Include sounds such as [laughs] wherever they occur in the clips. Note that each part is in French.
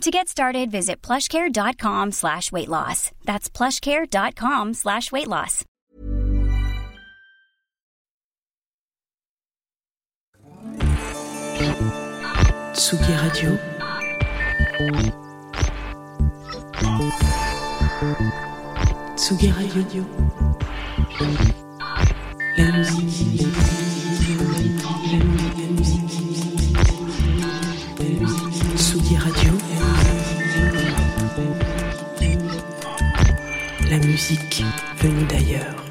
To get started, visit plushcare.com slash weight loss. That's plushcare.com slash weight loss. Tsugi Radio. Tsugi Radio. La musique. La musique venue d'ailleurs.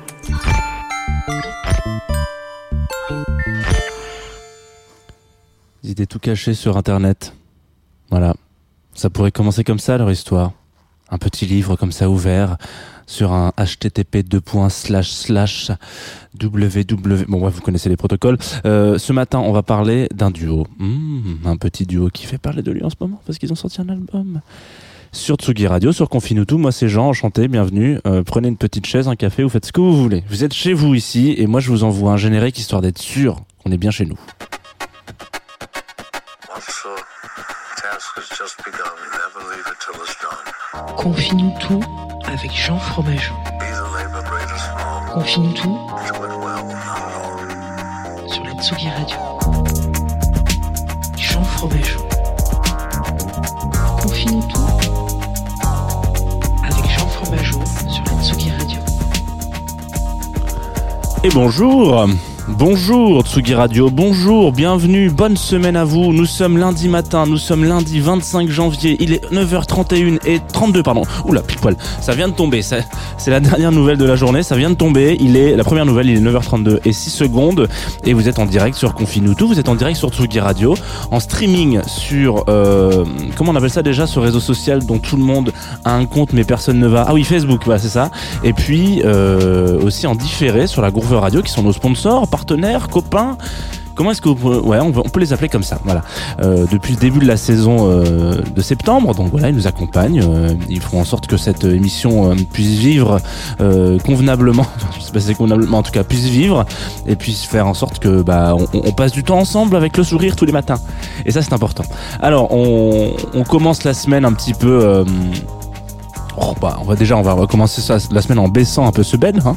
Ils étaient tout cachés sur Internet. Voilà. Ça pourrait commencer comme ça, leur histoire. Un petit livre comme ça ouvert sur un http www. Bon, ouais, vous connaissez les protocoles. Euh, ce matin, on va parler d'un duo. Hmm, un petit duo qui fait parler de lui en ce moment parce qu'ils ont sorti un album. Sur Tsugi Radio, sur Confinutu, moi c'est Jean, enchanté, bienvenue. Euh, prenez une petite chaise, un café, vous faites ce que vous voulez. Vous êtes chez vous ici et moi je vous envoie un générique histoire d'être sûr qu'on est bien chez nous. Officer, task has just begun. Never leave it till it's done. Confine-nous tout avec Jean Fromageau. Alone. sur la Tsugi Radio. Jean Fromageau. Confine-nous Et bonjour Bonjour Tsugi Radio, bonjour, bienvenue, bonne semaine à vous. Nous sommes lundi matin, nous sommes lundi 25 janvier, il est 9h31 et 32 pardon. Oula, pile poil. Ça vient de tomber, c'est la dernière nouvelle de la journée, ça vient de tomber. Il est la première nouvelle, il est 9h32 et 6 secondes et vous êtes en direct sur Confinutu, vous êtes en direct sur Tsugi Radio, en streaming sur euh, comment on appelle ça déjà ce réseau social dont tout le monde a un compte mais personne ne va. Ah oui, Facebook, c'est ça. Et puis euh, aussi en différé sur la Groove Radio qui sont nos sponsors, partenaires, copains. Comment est-ce que vous pouvez- ouais on peut, les appeler comme ça voilà Euh, depuis le début de la saison euh, de septembre donc voilà ils nous accompagnent euh, ils feront en sorte que cette émission puisse vivre convenablement [laughs] je sais pas si c'est convenablement en tout cas puisse vivre et puisse faire en sorte que bah on, passe du temps ensemble avec le sourire tous les matins et ça c'est important alors on, commence la semaine un petit peu Oh, bah, on va déjà, on va recommencer la semaine en baissant un peu ce bed, hein.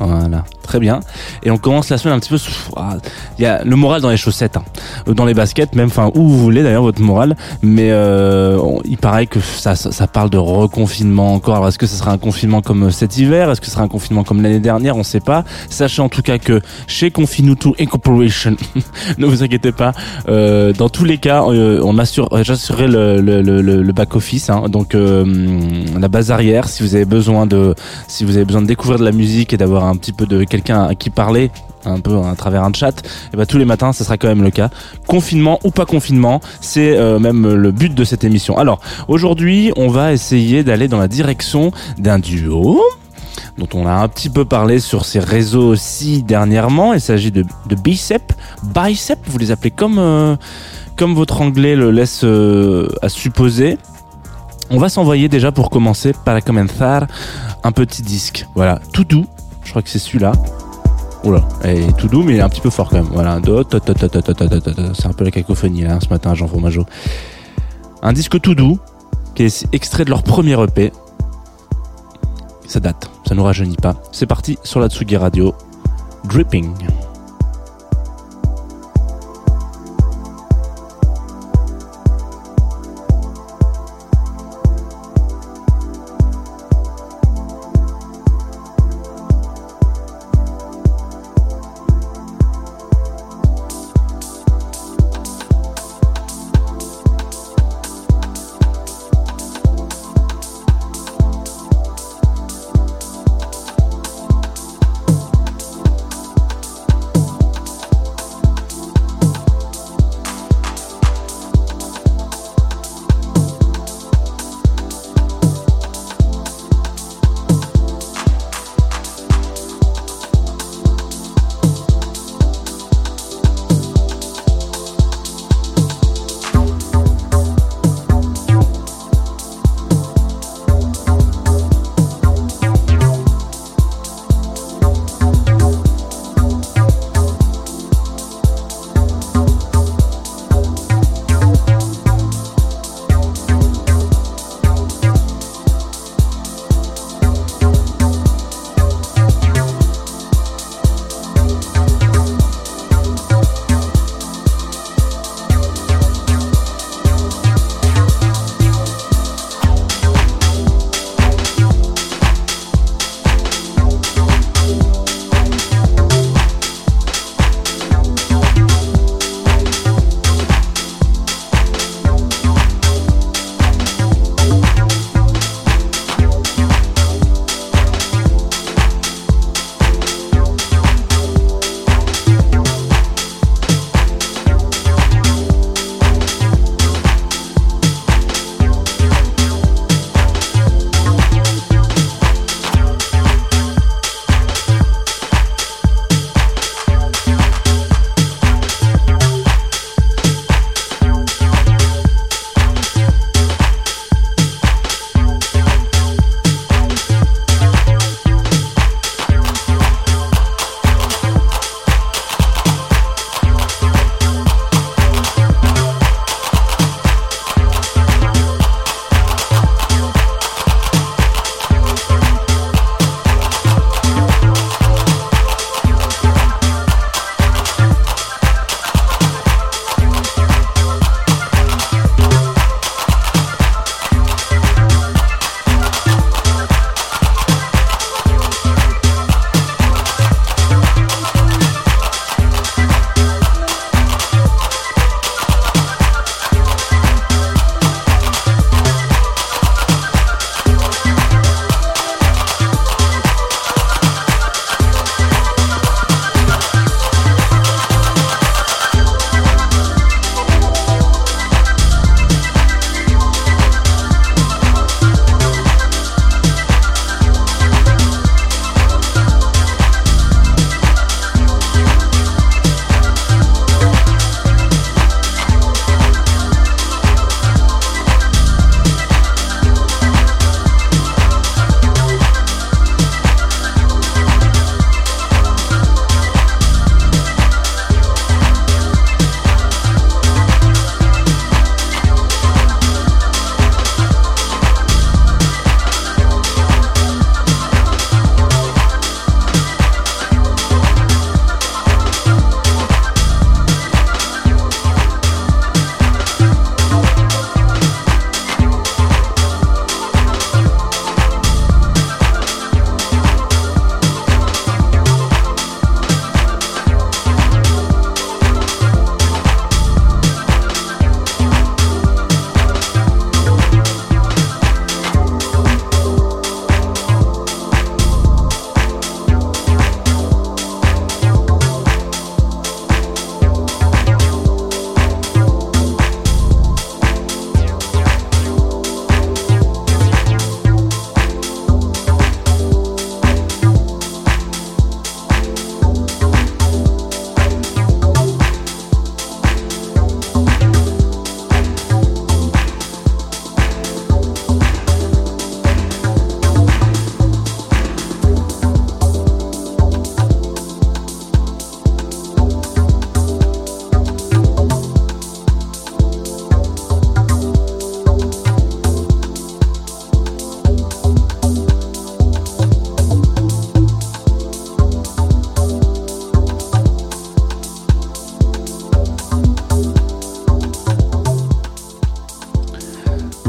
Voilà, très bien. Et on commence la semaine un petit peu. ah, Il y a le moral dans les chaussettes, hein. Euh, dans les baskets, même, enfin où vous voulez d'ailleurs votre moral. Mais euh, il paraît que ça, ça, ça parle de reconfinement encore. Alors est-ce que ce sera un confinement comme cet hiver? Est-ce que ce sera un confinement comme l'année dernière? On sait pas. Sachez en tout cas que chez Confinutu Incorporation, [laughs] ne vous inquiétez pas. euh, dans tous les cas, euh, on assure, euh, j'assurerai le, le, le, le back office, hein. donc euh, la base arrière. Si vous avez besoin de, si vous avez besoin de découvrir de la musique et d'avoir un petit peu de quelqu'un à qui parler un peu à travers un chat, et ben tous les matins, ce sera quand même le cas. Confinement ou pas confinement, c'est euh, même le but de cette émission. Alors aujourd'hui, on va essayer d'aller dans la direction d'un duo dont on a un petit peu parlé sur ces réseaux aussi dernièrement. Il s'agit de, de Bicep, Bicep, vous les appelez comme euh, comme votre anglais le laisse euh, à supposer. On va s'envoyer déjà pour commencer para comenzar un petit disque. Voilà, tout doux. Je crois que c'est celui-là. Oula, et tout doux, mais il est un petit peu fort quand même. Voilà, c'est un peu la cacophonie là hein, ce matin, Jean Fromageau. Un disque tout doux, qui est extrait de leur premier EP. Ça date, ça nous rajeunit pas. C'est parti sur la Tsugi Radio. Dripping.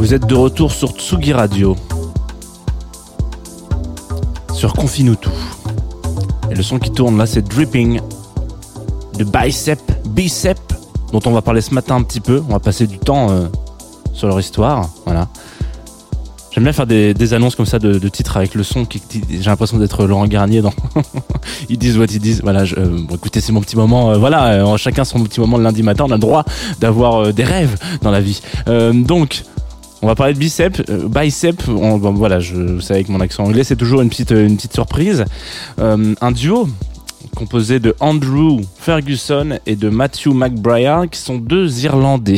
Vous êtes de retour sur Tsugi Radio. Sur Confine tout. Et le son qui tourne là, c'est Dripping de Bicep, Bicep, dont on va parler ce matin un petit peu. On va passer du temps euh, sur leur histoire. Voilà. J'aime bien faire des, annonces comme ça de, de titres avec le son qui, j'ai l'impression d'être Laurent Garnier dans [laughs] ils disent what ils disent voilà euh, bon, écoutez c'est mon petit moment euh, voilà chacun son petit moment le lundi matin on a le droit d'avoir des rêves dans la vie donc on va parler de bicep, euh, bicep. on- bon, voilà, je, vous savez avec mon accent anglais, c'est toujours une petite, une petite surprise. Euh, un duo composé de Andrew Ferguson et de Matthew McBriar, qui sont deux Irlandais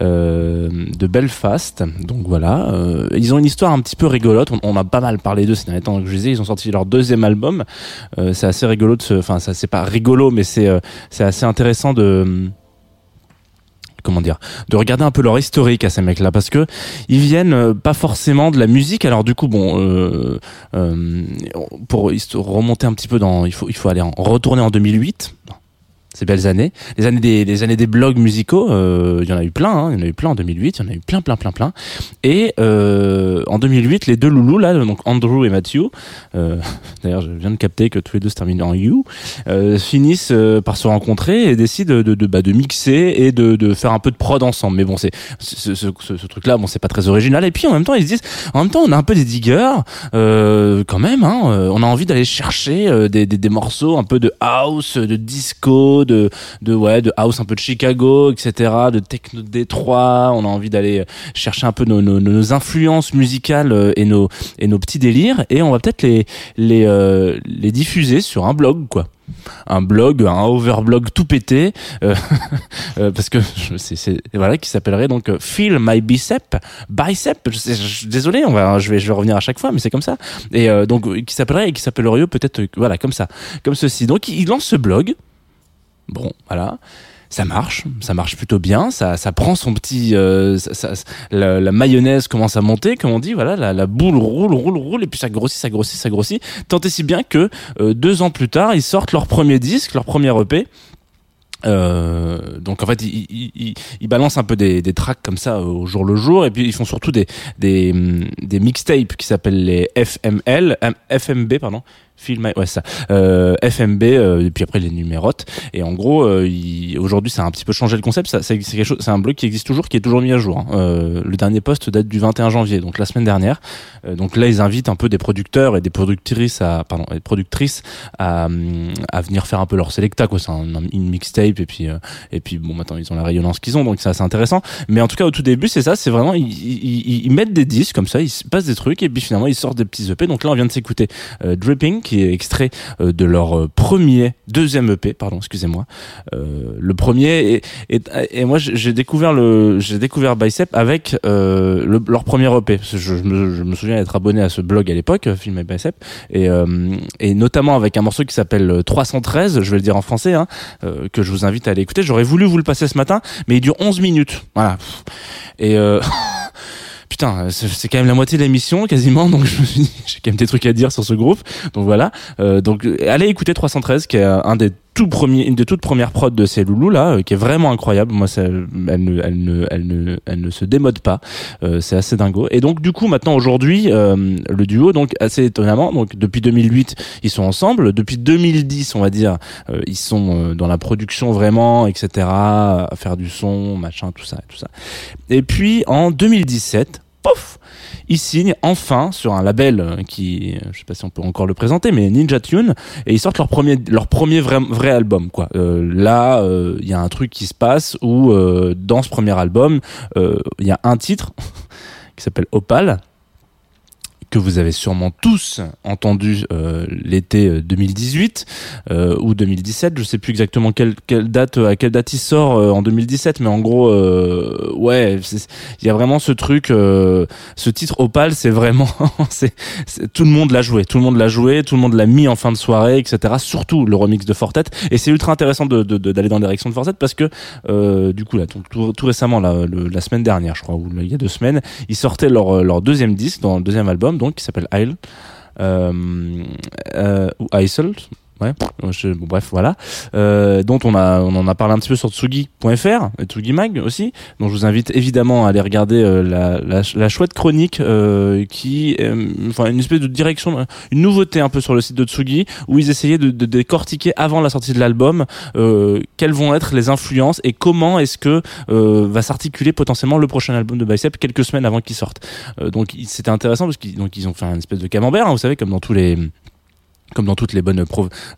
euh, de Belfast. Donc voilà, euh, ils ont une histoire un petit peu rigolote. On, on a pas mal parlé d'eux ces derniers temps. Je disais, ils ont sorti leur deuxième album. Euh, c'est assez rigolo enfin ça c'est pas rigolo, mais c'est euh, c'est assez intéressant de comment dire de regarder un peu leur historique à ces mecs là parce que ils viennent euh, pas forcément de la musique. Alors du coup bon euh, euh, pour remonter un petit peu dans il faut il faut aller en retourner en 2008 ces belles années les années des années des blogs musicaux euh, il y en a eu plein hein, il y en a eu plein en 2008 il y en a eu plein plein plein plein et euh, en 2008 les deux loulous là donc Andrew et Matthew euh, [laughs] d'ailleurs je viens de capter que tous les deux se terminent en you finissent par se rencontrer et décident de, bah, mixer et de, faire un peu de prod ensemble. Mais bon, c'est ce, truc-là, bon, c'est pas très original. Et puis en même temps, ils se disent, en même temps, on a un peu des diggers quand même. Hein, on a envie d'aller chercher des morceaux un peu de house, de disco, de, de ouais, de house un peu de Chicago, etc., de techno de Détroit. On a envie d'aller chercher un peu nos, influences musicales euh, et nos et nos petits délires. Et on va peut-être les les euh, les diffuser sur un blog, quoi un blog, un overblog tout pété, euh, [laughs] euh, parce que c'est voilà qui s'appellerait donc euh, Feel My Bicep, Bicep. Désolé, on va, je vais, je vais revenir à chaque fois, mais c'est comme ça. Et euh, donc euh, qui s'appellerait et qui s'appellerait peut-être euh, voilà comme ça, comme ceci. Donc il lance ce blog. Bon, voilà. Ça marche, ça marche plutôt bien, ça, ça prend son petit, euh, la, mayonnaise commence à monter, comme on dit, voilà, la, boule roule, roule, roule, et puis ça grossit, ça grossit, ça grossit. Tant et si bien que euh, deux ans plus tard, ils sortent leur premier disque, leur premier EP. Euh, donc en fait ils, ils, balancent un peu des, des tracks comme ça au jour le jour et puis ils font surtout des des, des mixtapes qui s'appellent les FML FMB pardon Film, ouais ça. Euh, FMB euh, et puis après les numérotes. Et en gros euh, aujourd'hui ça a un petit peu changé le concept. Ça c'est quelque chose c'est un blog qui existe toujours qui est toujours mis à jour hein. Euh, le dernier post date du 21 janvier donc la semaine dernière. Euh, donc là ils invitent un peu des producteurs et des productrices à pardon des productrices à, à venir faire un peu leur selecta quoi. C'est un, une mixtape et puis euh, et puis bon maintenant ils ont la rayonnance qu'ils ont donc c'est assez intéressant. Mais en tout cas au tout début c'est ça c'est vraiment ils, ils, ils- mettent des disques comme ça ils se passent des trucs et puis finalement ils sortent des petits EP donc là on vient de s'écouter Dripping qui est extrait euh, de leur euh, premier deuxième EP pardon excusez-moi. Euh, le premier et, et, moi j'ai découvert découvert Bicep avec le- leur premier EP je, me, souviens être abonné à ce blog à l'époque Film et Bicep. Et, et notamment avec un morceau qui s'appelle euh, 313 je vais le dire en français hein, que je vous invite à aller écouter. J'aurais voulu vous le passer ce matin mais il dure 11 minutes. Voilà. Et [laughs] Putain, c'est c'est quand même la moitié de l'émission quasiment, donc je me suis dit, [laughs] j'ai quand même des trucs à dire sur ce groupe. Donc voilà, euh, donc euh, allez écouter 313, qui est un des tout premiers, une des toutes premières prods de ces loulous là, euh, qui est vraiment incroyable. Moi, ça, elle ne, elle ne, elle ne, elle ne se démode pas. Euh, c'est assez dingo. Et donc du coup, maintenant aujourd'hui, euh, le duo, donc assez étonnamment, donc depuis 2008, ils sont ensemble. Depuis 2010, on va dire, euh, ils sont euh, dans la production vraiment, etc., à faire du son, machin, tout ça, tout ça. Et puis en 2017, pof, ils signent enfin sur un label euh, qui, euh, je sais pas si on peut encore le présenter, mais Ninja Tune, et ils sortent leur premier, vrai, album, quoi. Euh, là, il y a un truc qui se passe où dans ce premier album, il y a un titre [laughs] qui s'appelle Opal que vous avez sûrement tous entendu euh, l'été euh, 2018 euh, ou 2017, je sais plus exactement quelle, quelle date à quelle date il sort euh, en 2017, mais en gros euh, ouais, il y a vraiment ce truc, euh, ce titre Opal, c'est vraiment, [laughs] c'est tout le monde l'a joué, tout le monde l'a joué, tout le monde l'a mis en fin de soirée, etc. Surtout le remix de Fortet, et c'est ultra intéressant de de- de- d'aller dans la direction de Fortet parce que euh, du coup là, tout, tout, récemment là, la semaine dernière, je crois, ou il y a deux semaines, ils sortaient leur leur deuxième disque, dans le deuxième album, donc qui s'appelle Isle. Euh, euh, ou Isle, Ouais, je- bon, bref, voilà. Euh, dont on a, on en a parlé un petit peu sur Tsugi.fr, et Tsugi Mag aussi. Donc je vous invite évidemment à aller regarder euh, la, la, la chouette chronique euh, qui, euh, enfin une espèce de direction, une nouveauté un peu sur le site de Tsugi où ils essayaient de, de décortiquer avant la sortie de l'album euh, quelles vont être les influences et comment est-ce que euh, va s'articuler potentiellement le prochain album de Bicep quelques semaines avant qu'il sorte. Euh, donc c'était intéressant parce qu'ils donc ils ont fait une espèce de camembert, hein, vous savez, comme dans tous les comme dans toutes les bonnes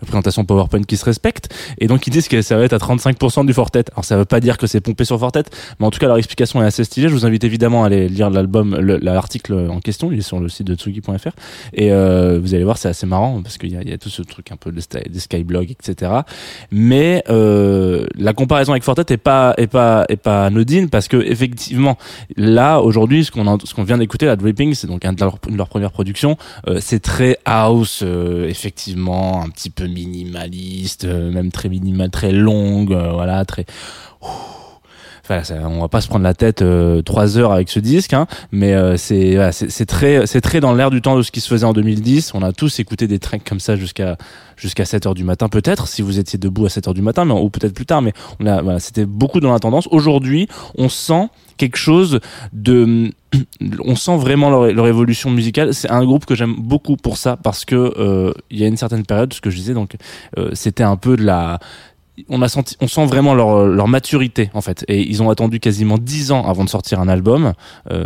présentations PowerPoint qui se respectent. Et donc ils disent que ça va être à 35% du Fortet. Alors ça veut pas dire que c'est pompé sur Fortet, mais en tout cas leur explication est assez stylée. Je vous invite évidemment à aller lire l'album, le- l'article en question. Il est sur le site de Tsugi.fr. Et euh, vous allez voir, c'est assez marrant parce qu'il y a, y a tout ce truc un peu des, des skyblogs, etc. Mais euh, la comparaison avec Fortet est pas est pas est pas anodine parce que effectivement là aujourd'hui ce qu'on ce qu'on vient d'écouter la Dripping c'est donc un de leurs premières productions euh, c'est très house, euh, effectivement, un petit peu minimaliste, euh, même très minimal, très longue, euh, voilà, très. Enfin, ça, on va pas se prendre la tête euh, trois heures avec ce disque, hein, mais euh, c'est voilà, très c'est très dans l'air du temps de ce qui se faisait en 2010. On a tous écouté des tracks comme ça jusqu'à jusqu'à 7 heures du matin, peut-être si vous étiez debout à 7 heures du matin, mais ou peut-être plus tard. Mais on a voilà, c'était beaucoup dans la tendance. Aujourd'hui, on sent quelque chose de on sent vraiment leur, leur évolution musicale c'est un groupe que j'aime beaucoup pour ça parce que euh, il y a une certaine période ce que je disais donc euh, c'était un peu de la on a senti, on sent vraiment leur, leur maturité en fait. Et ils ont attendu quasiment 10 ans avant de sortir un album. Euh,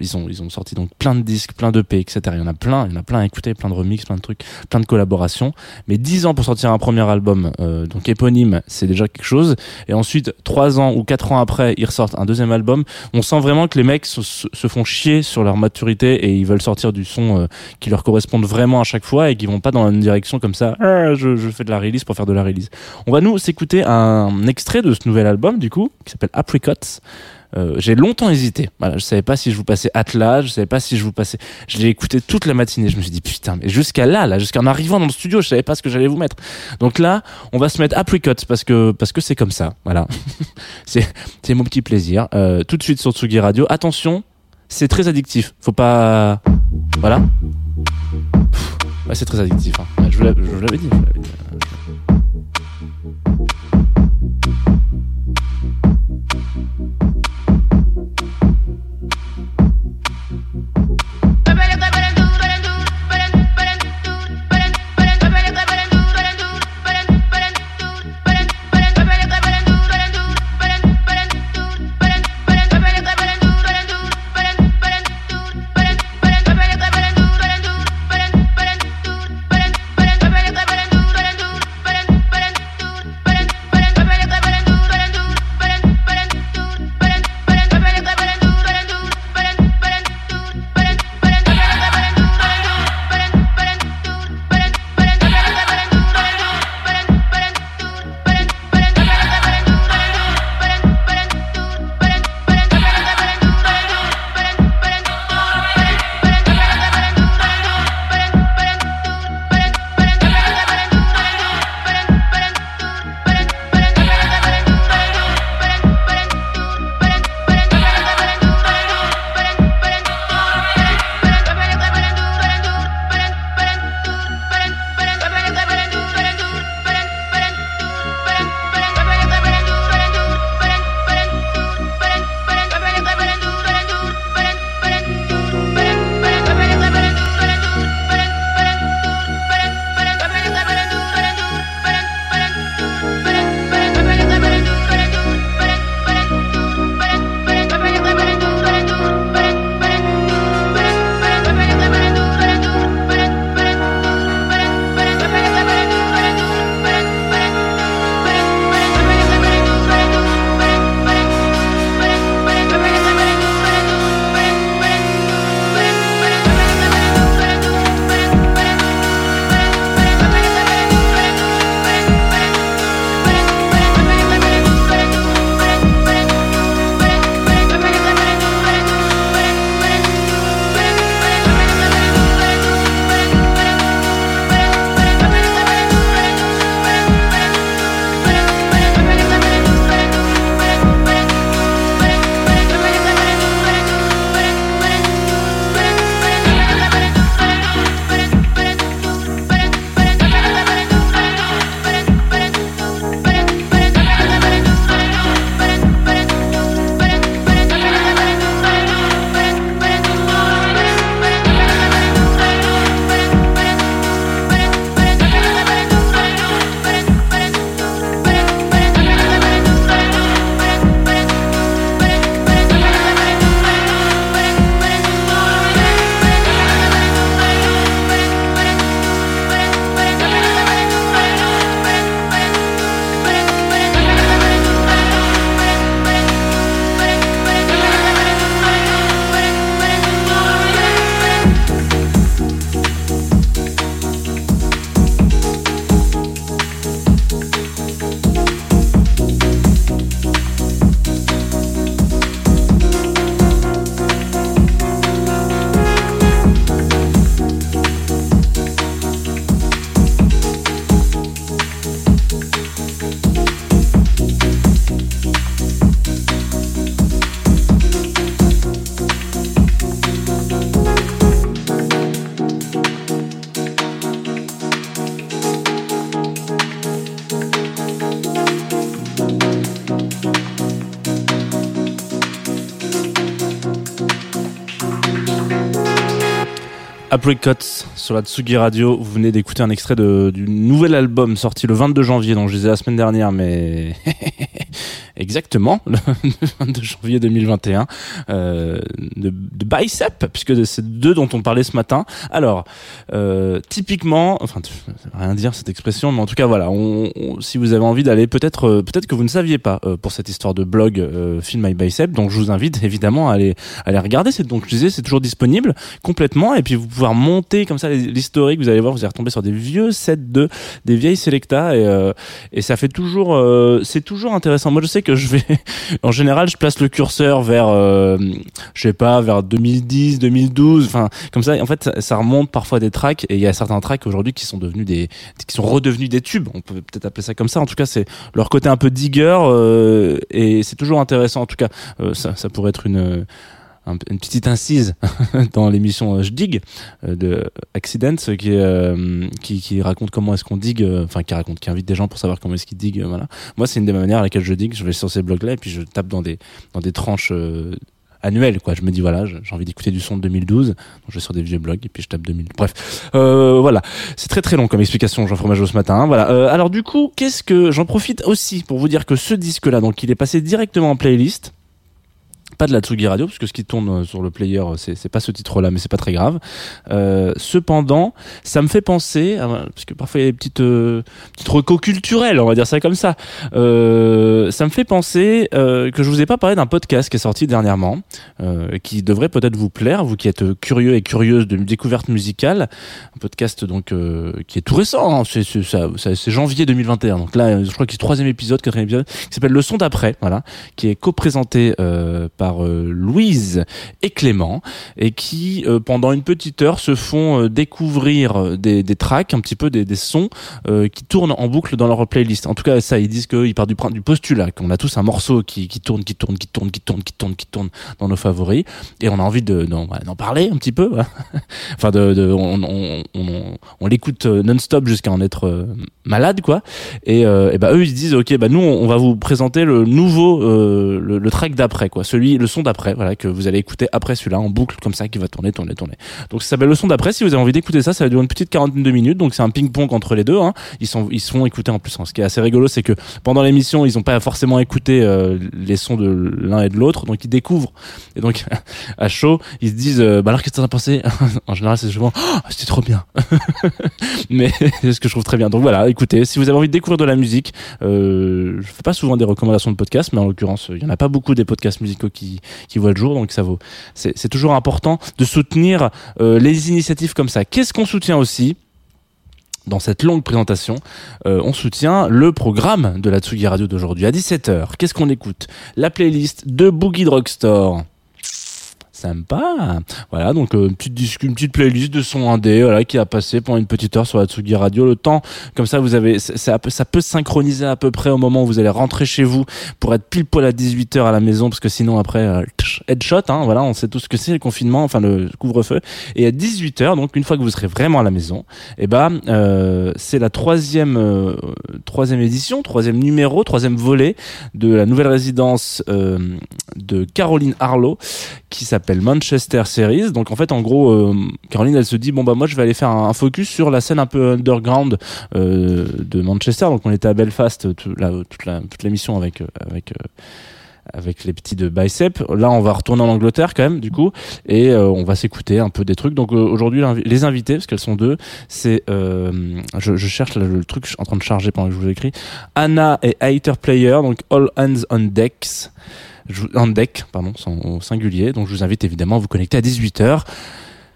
ils ont, ils ont sorti donc plein de disques, plein de d'EP, etc. Il y en a plein, il y en a plein à écouter, plein de remixes, plein de trucs, plein de collaborations. Mais 10 ans pour sortir un premier album, euh, donc éponyme, c'est déjà quelque chose. Et ensuite, 3 ans ou 4 ans après, ils ressortent un deuxième album. On sent vraiment que les mecs se, se- se font chier sur leur maturité et ils veulent sortir du son euh, qui leur corresponde vraiment à chaque fois et qui vont pas dans une direction comme ça. Ah, je, je fais de la release pour faire de la release. On va nous s'écouter un extrait de ce nouvel album du coup qui s'appelle Apricots. Euh, j'ai longtemps hésité. Voilà, je savais pas si je vous passais Atlas, je savais pas si je vous passais. Je l'ai écouté toute la matinée. Je me suis dit putain, mais jusqu'à là, là, jusqu'en arrivant dans le studio, je savais pas ce que j'allais vous mettre. Donc là, on va se mettre Apricots parce que parce que c'est comme ça. Voilà, [laughs] c'est c'est mon petit plaisir. Euh, tout de suite sur Tsugi Radio. Attention, c'est très addictif. Faut pas. Voilà. C'est très addictif. hein. Je vous l'avais dit. Mm-hmm. Apricots sur la Tsugi Radio. Vous venez d'écouter un extrait de, du nouvel album sorti le 22 janvier, dont je disais la semaine dernière, mais [laughs] exactement, le [laughs] 22 janvier 2021, euh, de, de Bicep, puisque c'est deux dont on parlait ce matin. Alors, euh, typiquement, enfin, rien dire cette expression, mais en tout cas, voilà, on, si vous avez envie d'aller, peut-être, euh, peut-être que vous ne saviez pas euh, pour cette histoire de blog euh, Film My Bicep, donc je vous invite évidemment à aller, à aller regarder. C'est donc, je disais, c'est toujours disponible complètement, et puis vous pouvoir monter comme ça l'historique. Vous allez voir, vous allez retomber sur des vieux sets de, des vieilles Selecta, et, euh, et ça fait toujours, c'est toujours intéressant. Moi, je sais que je vais, [laughs] en général, je place le curseur vers, euh, je sais pas, vers 2010, 2012, enfin, comme ça. En fait, ça, remonte parfois des tracks, et il y a certains tracks aujourd'hui qui sont devenus des, qui sont redevenus des tubes. On peut peut-être appeler ça comme ça. En tout cas, c'est leur côté un peu digger, euh, et c'est toujours intéressant. En tout cas, euh, ça, ça pourrait être une un- une petite incise [laughs] dans l'émission euh, Je digue euh, de Accidents qui, euh, qui qui raconte comment est-ce qu'on digue euh, enfin qui raconte qui invite des gens pour savoir comment est-ce qu'ils diguent voilà. Moi c'est une des manières à laquelle je digue. Je vais sur ces blogs là et puis je tape dans des dans des tranches euh, annuelles quoi. Je me dis voilà j'ai envie d'écouter du son de 2012 donc je vais sur des vieux blogs et puis je tape 2000 bref. Euh, voilà. C'est très très long comme explication Jean Fromageau ce matin hein, voilà. Euh, alors du coup qu'est-ce que j'en profite aussi pour vous dire que ce disque là donc il est passé directement en playlist pas de la Tsugi Radio parce que ce qui tourne euh, sur le player euh, c'est pas ce titre là mais c'est pas très grave. Euh, cependant ça me fait penser à- parce que parfois il y a des petites euh, petites recos on va dire ça comme ça. Ça me fait penser que je vous ai pas parlé d'un podcast qui est sorti dernièrement qui devrait peut-être vous plaire vous qui êtes curieux et curieuse de découverte musicale un podcast donc qui est tout récent hein, c'est janvier 2021 donc là je crois que c'est troisième épisode quatrième épisode qui s'appelle le son d'après voilà qui est co-présenté euh, euh, Louise et Clément et qui euh, pendant une petite heure se font euh, découvrir des, tracks un petit peu des, sons qui tournent en boucle dans leur playlist. En tout cas ça ils disent qu'ils partent du, du postulat qu'on a tous un morceau qui, qui tourne qui tourne qui tourne qui tourne qui tourne qui tourne dans nos favoris et on a envie de d'en d'en parler un petit peu voilà. [laughs] enfin de, on, on, on, l'écoute non-stop jusqu'à en être malade quoi. Et, et bah eux ils se disent ok bah nous on va vous présenter le nouveau le track d'après quoi. Celui le son d'après voilà que vous allez écouter après celui-là en boucle comme ça qui va tourner tourner tourner. Donc ça s'appelle le son d'après. Si vous avez envie d'écouter ça ça va durer une petite quarantaine de minutes. Donc c'est un ping pong entre les deux hein. ils sont ils se font écouter en plus hein. ce qui est assez rigolo c'est que pendant l'émission ils ont pas forcément écouté euh, les sons de l'un et de l'autre. Donc ils découvrent. Et donc [laughs] à chaud ils se disent euh, bah alors qu'est-ce que t'en as pensé? [laughs] En général c'est souvent oh, c'était trop bien. [laughs] Mais c'est ce que je trouve très bien. Donc voilà écoutez si vous avez envie de découvrir de la musique euh, je fais pas souvent des recommandations de podcasts mais en l'occurrence il y en a pas beaucoup des podcasts musicaux qui qui voient le jour donc ça vaut c'est toujours important de soutenir euh, les initiatives comme ça qu'est-ce qu'on soutient aussi dans cette longue présentation, euh, on soutient le programme de la Tsugi Radio d'aujourd'hui. À 17h, qu'est-ce qu'on écoute? La playlist de Boogie Drugstore. Sympa. Voilà, donc euh, une petite disque, une petite playlist de son indé, voilà, qui a passé pendant une petite heure sur la Tsugi Radio. Le temps, comme ça, vous avez, ça, ça peut- synchroniser à peu près au moment où vous allez rentrer chez vous pour être pile poil à 18h à la maison, parce que sinon après, euh, headshot, hein, voilà, on sait tout ce que c'est le confinement, enfin le couvre-feu. Et à 18h, donc une fois que vous serez vraiment à la maison, et ben euh, c'est la troisième troisième édition, troisième numéro, troisième volet de la nouvelle résidence de Caroline Harlow qui s'appelle Manchester Series. Donc en fait, en gros, euh, Caroline, elle se dit bon bah moi je vais aller faire un, focus sur la scène un peu underground euh, de Manchester. Donc on était à Belfast la- toute la toute l'émission avec euh, avec euh, avec les petits de Bicep. Là, on va retourner en Angleterre quand même, du coup, et euh, on va s'écouter un peu des trucs. Donc euh, aujourd'hui, les invités, parce qu'elles sont deux, c'est, euh, je, cherche le truc, en train de charger pendant que je vous écris. Anna et Hater Player, donc All Hands on Decks. On deck, pardon, sont au singulier. Donc je vous invite évidemment à vous connecter à 18h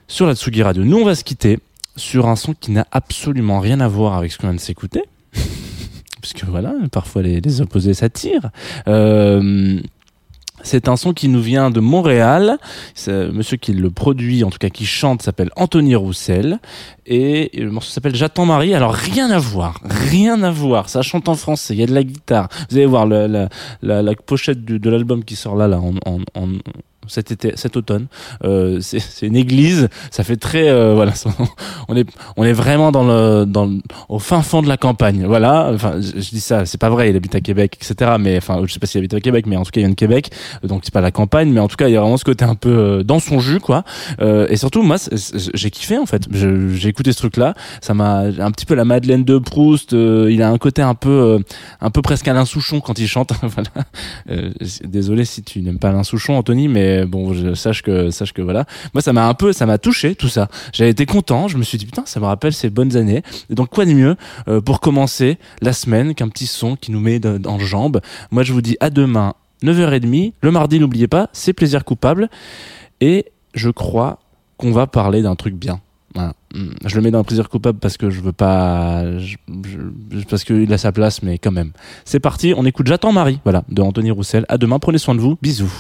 sur la Tsugi Radio. Nous, on va se quitter sur un son qui n'a absolument rien à voir avec ce qu'on vient de s'écouter. [laughs] Puisque voilà, parfois les, les opposés s'attirent. Euh, c'est un son qui nous vient de Montréal. C'est- Monsieur qui le produit, en tout cas qui chante, s'appelle Anthony Roussel. Et le morceau s'appelle J'attends Marie. Alors rien à voir, rien à voir. Ça chante en français, il y a de la guitare. Vous allez voir la, pochette de l'album qui sort là, là, en- cet été, cet automne. Euh, [laughs] c'est une église, ça fait très euh, voilà, [laughs] on est on est vraiment dans le dans le- au fin fond de la campagne. Voilà, enfin je, dis ça, c'est pas vrai, il habite à Québec, etc. Mais enfin je sais pas s'il habite à Québec, mais en tout cas il vient de Québec, donc c'est pas la campagne, mais en tout cas il y a vraiment ce côté un peu euh, dans son jus quoi. Euh, et surtout moi j'ai kiffé en fait, j'ai écouté ce truc là, ça m'a un petit peu la Madeleine de Proust. euh, il a un côté un peu euh, un peu presque Alain Souchon quand il chante. [laughs] voilà. Désolé si tu n'aimes pas Alain Souchon, Anthony, mais bon, je sache que sache que voilà. Moi, ça m'a un peu, ça m'a touché tout ça. J'avais été content. Je me suis dit putain, ça me rappelle ces bonnes années. Et donc quoi de mieux euh, pour commencer la semaine qu'un petit son qui nous met en jambes. Moi, je vous dis à demain 9h30. Le mardi, n'oubliez pas, c'est plaisir coupable. Et je crois qu'on va parler d'un truc bien. Je le mets dans le plaisir coupable parce que je veux pas, parce qu'il a sa place, mais quand même. C'est parti, on écoute J'attends Marie, voilà, de Anthony Roussel. À demain, prenez soin de vous, bisous.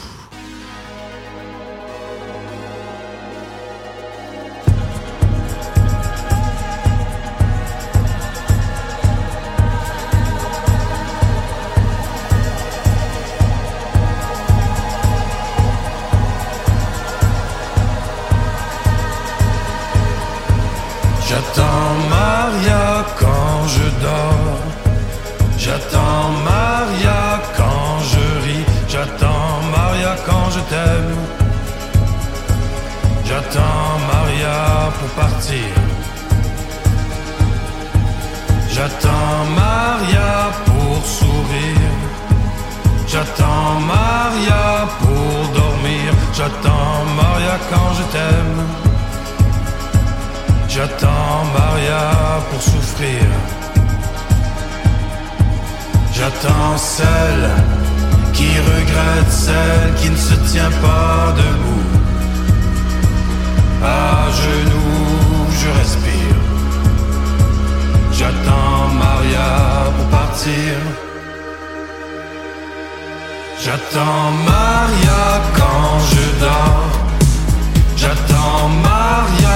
J'attends Maria quand je dors. J'attends Maria quand je ris. J'attends Maria quand je t'aime. J'attends Maria pour partir. J'attends Maria pour sourire. J'attends Maria pour dormir. J'attends Maria quand je t'aime. J'attends Maria pour souffrir. J'attends celle qui regrette, celle qui ne se tient pas debout. À genoux, je respire. J'attends Maria pour partir. J'attends Maria quand je dors. J'attends Maria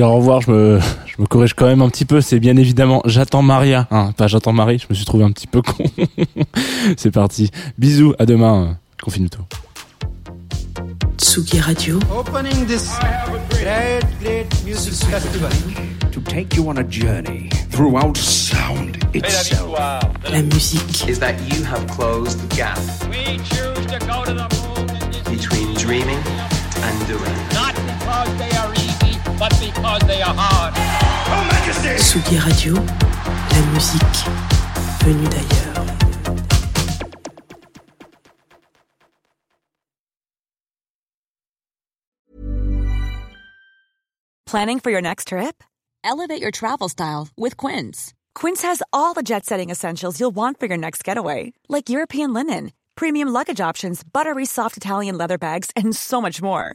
dire au revoir, je me, je me corrige quand même un petit peu. C'est bien évidemment J'attends Maria. Hein, pas J'attends Marie. Je me suis trouvé un petit peu con. [laughs] c'est parti. Bisous. À demain. Confinuto. Tsugi Radio. Opening this great, great music festival. to take you on a journey throughout sound itself. La musique. is that you have closed the gap We choose to go to the moon between dreaming and doing. not because they are but because they are hard. Tsugi Radio. La musique venue d'ailleurs. Planning for your next trip? Elevate your travel style with Quince. Quince has all the jet setting essentials you'll want for your next getaway, like European linen, premium luggage options, buttery soft Italian leather bags, and so much more.